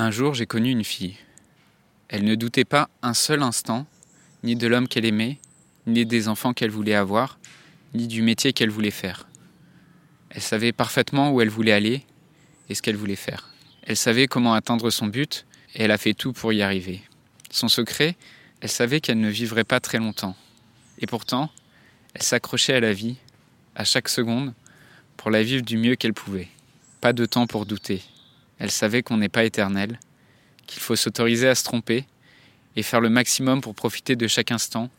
Un jour, j'ai connu une fille. Elle ne doutait pas un seul instant, ni de l'homme qu'elle aimait, ni des enfants qu'elle voulait avoir, ni du métier qu'elle voulait faire. Elle savait parfaitement où elle voulait aller et ce qu'elle voulait faire. Elle savait comment atteindre son but et elle a fait tout pour y arriver. Son secret, elle savait qu'elle ne vivrait pas très longtemps. Et pourtant, elle s'accrochait à la vie, à chaque seconde, pour la vivre du mieux qu'elle pouvait. Pas de temps pour douter. Elle savait qu'on n'est pas éternel, qu'il faut s'autoriser à se tromper et faire le maximum pour profiter de chaque instant,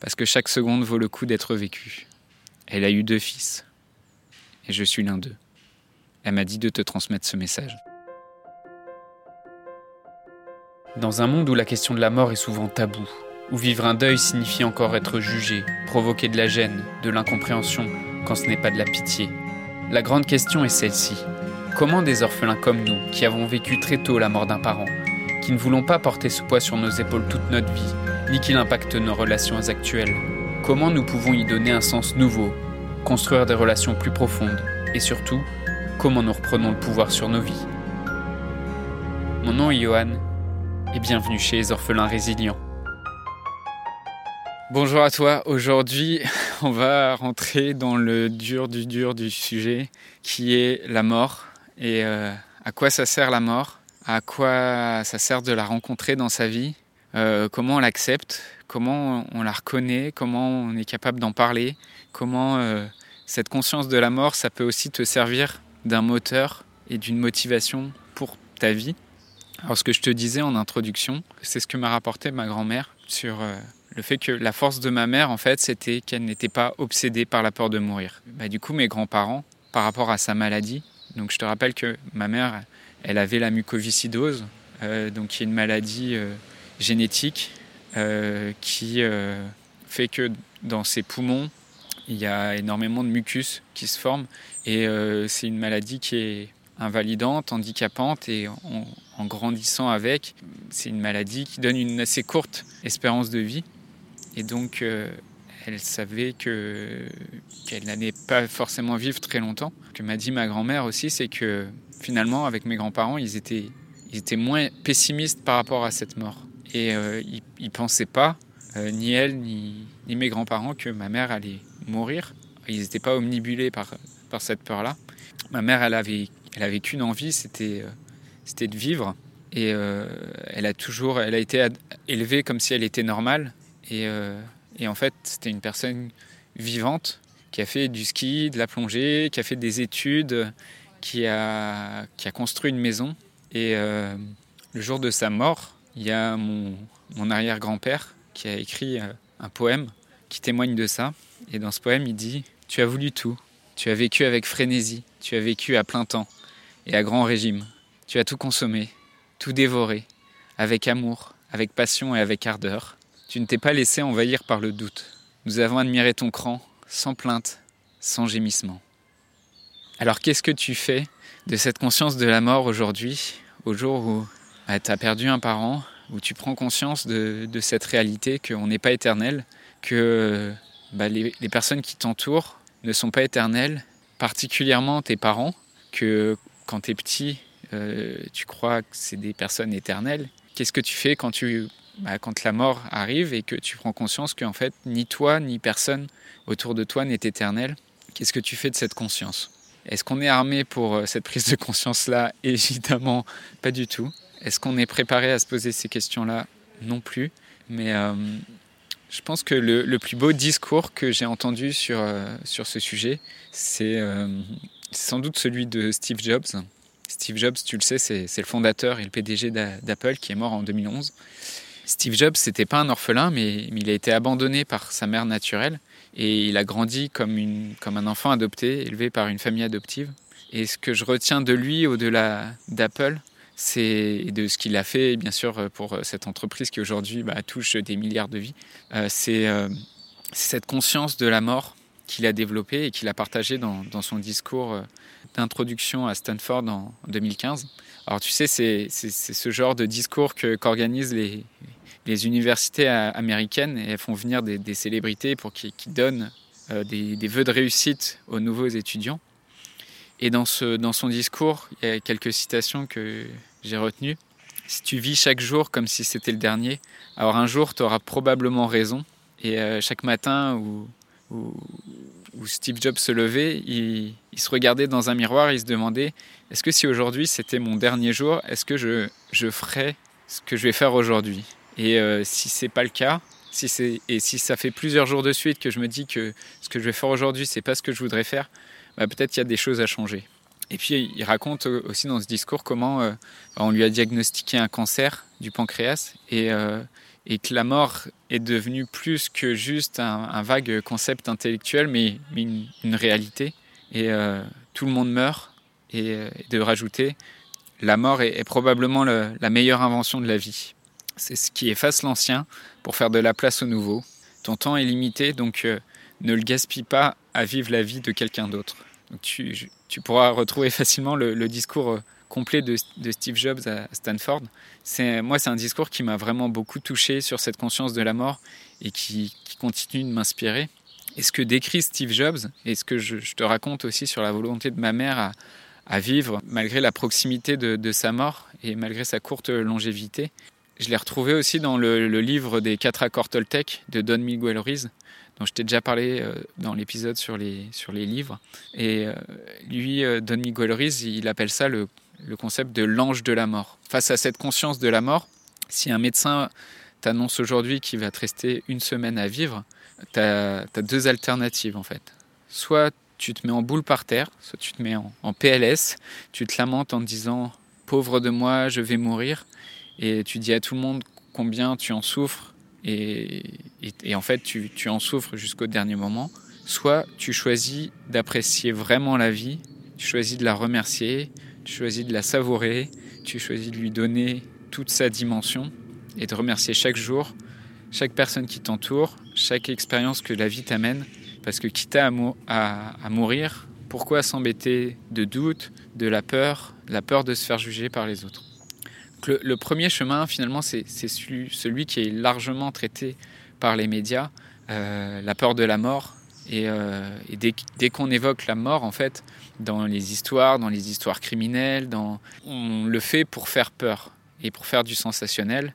parce que chaque seconde vaut le coup d'être vécue. Elle a eu deux fils, et je suis l'un d'eux. Elle m'a dit de te transmettre ce message. Dans un monde où la question de la mort est souvent taboue, où vivre un deuil signifie encore être jugé, provoquer de la gêne, de l'incompréhension, quand ce n'est pas de la pitié, la grande question est celle-ci. Comment des orphelins comme nous, qui avons vécu très tôt la mort d'un parent, qui ne voulons pas porter ce poids sur nos épaules toute notre vie, ni qu'il impacte nos relations actuelles, comment nous pouvons y donner un sens nouveau, construire des relations plus profondes, et surtout, comment nous reprenons le pouvoir sur nos vies? Mon nom est Johan, et bienvenue chez les orphelins résilients. Bonjour à toi, aujourd'hui on va rentrer dans le dur du dur du sujet qui est la mort et euh, à quoi ça sert la mort, à quoi ça sert de la rencontrer dans sa vie, euh, comment on l'accepte, comment on la reconnaît, comment on est capable d'en parler, comment euh, cette conscience de la mort, ça peut aussi te servir d'un moteur et d'une motivation pour ta vie? Alors ce que je te disais en introduction, c'est ce que m'a rapporté ma grand-mère sur le fait que la force de ma mère, en fait, c'était qu'elle n'était pas obsédée par la peur de mourir. Bah, du coup, mes grands-parents, par rapport à sa maladie, donc je te rappelle que ma mère, elle avait la mucoviscidose, euh, donc qui est une maladie euh, génétique euh, qui fait que dans ses poumons, il y a énormément de mucus qui se forme. Et c'est une maladie qui est invalidante, handicapante et en, en grandissant avec, c'est une maladie qui donne une assez courte espérance de vie. Et donc elle savait que qu'elle n'allait pas forcément vivre très longtemps. Ce que m'a dit ma grand-mère aussi, c'est que finalement, avec mes grands-parents, ils étaient, ils étaient moins pessimistes par rapport à cette mort. Et euh, ils, ne pensaient pas, euh, ni elle, ni, ni mes grands-parents, que ma mère allait mourir. Ils n'étaient pas omnibulés par, par cette peur-là. Ma mère, elle avait, elle avait qu'une envie, c'était, euh, c'était de vivre. Et elle a toujours, elle a été élevée comme si elle était normale. Et et en fait, c'était une personne vivante qui a fait du ski, de la plongée, qui a fait des études, qui a, construit une maison. Et euh, le jour de sa mort, il y a mon, mon arrière-grand-père qui a écrit euh, un poème qui témoigne de ça. Et dans ce poème, il dit Tu as voulu tout. Tu as vécu avec frénésie. Tu as vécu à plein temps et à grand régime. Tu as tout consommé, tout dévoré, avec amour, avec passion et avec ardeur. Tu ne t'es pas laissé envahir par le doute. Nous avons admiré ton cran, sans plainte, sans gémissement. Alors qu'est-ce que tu fais de cette conscience de la mort aujourd'hui, au jour où bah, tu as perdu un parent, où tu prends conscience de, cette réalité qu'on n'est pas éternel, que bah, les, personnes qui t'entourent ne sont pas éternelles, particulièrement tes parents, que quand tu es petit, euh, tu crois que c'est des personnes éternelles. Qu'est-ce que tu fais quand tu bah, quand la mort arrive et que tu prends conscience qu'en fait, ni toi, ni personne autour de toi n'est éternel, qu'est-ce que tu fais de cette conscience? Est-ce qu'on est armé pour euh, cette prise de conscience-là? Évidemment, pas du tout. Est-ce qu'on est préparé à se poser ces questions-là? Non plus. Mais euh, je pense que le, plus beau discours que j'ai entendu sur, euh, sur ce sujet, c'est sans doute celui de Steve Jobs. Steve Jobs, tu le sais, c'est le fondateur et le PDG d'Apple qui est mort en 2011. Steve Jobs, c'était pas un orphelin, mais, il a été abandonné par sa mère naturelle et il a grandi comme, un enfant adopté, élevé par une famille adoptive. Et ce que je retiens de lui, au-delà d'Apple, c'est de ce qu'il a fait, bien sûr, pour cette entreprise qui aujourd'hui bah, touche des milliards de vies, euh, euh, c'est cette conscience de la mort qu'il a développée et qu'il a partagée dans, dans, son discours euh, d'introduction à Stanford en 2015. Alors tu sais, c'est ce genre de discours qu'organisent les, les universités américaines et elles font venir des, célébrités pour qu'ils donnent euh, des, des, vœux de réussite aux nouveaux étudiants. Et dans, ce, dans son discours, il y a quelques citations que j'ai retenues. si tu vis chaque jour comme si c'était le dernier, alors un jour, tu auras probablement raison. Et chaque matin où, où, Steve Jobs se levait, il, se regardait dans un miroir, il se demandait, est-ce que si aujourd'hui c'était mon dernier jour, est-ce que je, je ferais ce que je vais faire aujourd'hui? Et si c'est pas le cas, si c'est, et si ça fait plusieurs jours de suite que je me dis que ce que je vais faire aujourd'hui, c'est pas ce que je voudrais faire, bah, peut-être qu'il y a des choses à changer. Et puis il raconte aussi dans ce discours comment euh, on lui a diagnostiqué un cancer du pancréas et, euh, et que la mort est devenue plus que juste un, vague concept intellectuel, mais, une, réalité. Et euh, tout le monde meurt. Et, de rajouter, la mort est, probablement la meilleure invention de la vie. C'est ce qui efface l'ancien pour faire de la place au nouveau. Ton temps est limité, donc ne le gaspille pas à vivre la vie de quelqu'un d'autre. Tu, tu, pourras retrouver facilement le, discours euh, complet de, Steve Jobs à Stanford. Moi, c'est un discours qui m'a vraiment beaucoup touché sur cette conscience de la mort et qui, continue de m'inspirer. Et ce que décrit Steve Jobs, et ce que je, te raconte aussi sur la volonté de ma mère à, vivre malgré la proximité de, sa mort et malgré sa courte longévité, je l'ai retrouvé aussi dans le, livre des quatre accords Toltec de Don Miguel Ruiz, dont je t'ai déjà parlé euh, dans l'épisode sur les, sur les livres. Et euh, lui, euh, Don Miguel Ruiz, il appelle ça le, le concept de l'ange de la mort. Face à cette conscience de la mort, si un médecin t'annonce aujourd'hui qu'il va te rester une semaine à vivre, tu as, deux alternatives en fait. Soit tu te mets en boule par terre, soit tu te mets en, en, PLS, tu te lamentes en te disant pauvre de moi, je vais mourir, et tu dis à tout le monde combien tu en souffres. Et, en fait tu, en souffres jusqu'au dernier moment, soit tu choisis d'apprécier vraiment la vie, tu choisis de la remercier, tu choisis de la savourer, tu choisis de lui donner toute sa dimension et de remercier chaque jour, chaque personne qui t'entoure, chaque expérience que la vie t'amène, parce que quitte à, à mourir, pourquoi s'embêter de doute, de la peur, la peur de se faire juger par les autres? Le, premier chemin, finalement, c'est celui, qui est largement traité par les médias, euh, la peur de la mort. Et, euh, dès, qu'on évoque la mort, en fait, dans les histoires, dans les histoires criminelles, on le fait pour faire peur et pour faire du sensationnel.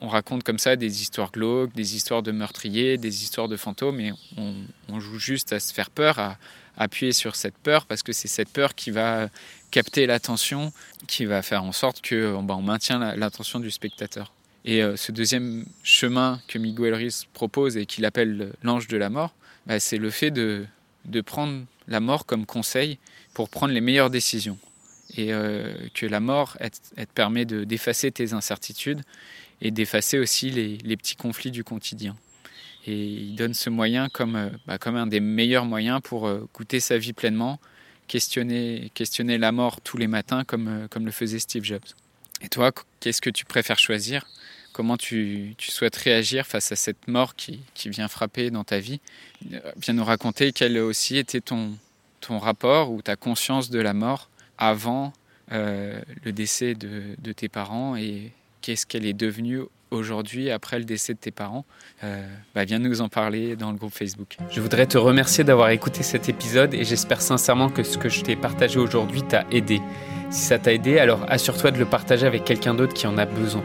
On raconte comme ça des histoires glauques, des histoires de meurtriers, des histoires de fantômes, et on, joue juste à se faire peur, à, appuyer sur cette peur, parce que c'est cette peur qui va capter l'attention, qui va faire en sorte que bah, on maintient l'attention du spectateur. Et euh, ce deuxième chemin que Miguel Ruiz propose et qu'il appelle l'ange de la mort, bah, c'est le fait de, prendre la mort comme conseil pour prendre les meilleures décisions. Et euh, que la mort, elle, te permet d'effacer tes incertitudes et d'effacer aussi les, petits conflits du quotidien. Et il donne ce moyen comme, euh, bah, comme un des meilleurs moyens pour goûter sa vie pleinement, questionner, questionner la mort tous les matins comme, euh, comme le faisait Steve Jobs. Et toi, qu'est-ce que tu préfères choisir? Comment tu, tu, souhaites réagir face à cette mort qui, qui, vient frapper dans ta vie? Viens nous raconter quel aussi était ton, ton rapport ou ta conscience de la mort avant euh, le décès de, de, tes parents et qu'est-ce qu'elle est devenue aujourd'hui, après le décès de tes parents, euh, bah, viens nous en parler dans le groupe Facebook. Je voudrais te remercier d'avoir écouté cet épisode et j'espère sincèrement que ce que je t'ai partagé aujourd'hui t'a aidé. Si ça t'a aidé, alors assure-toi de le partager avec quelqu'un d'autre qui en a besoin.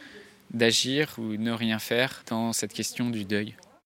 d'agir ou ne rien faire dans cette question du deuil.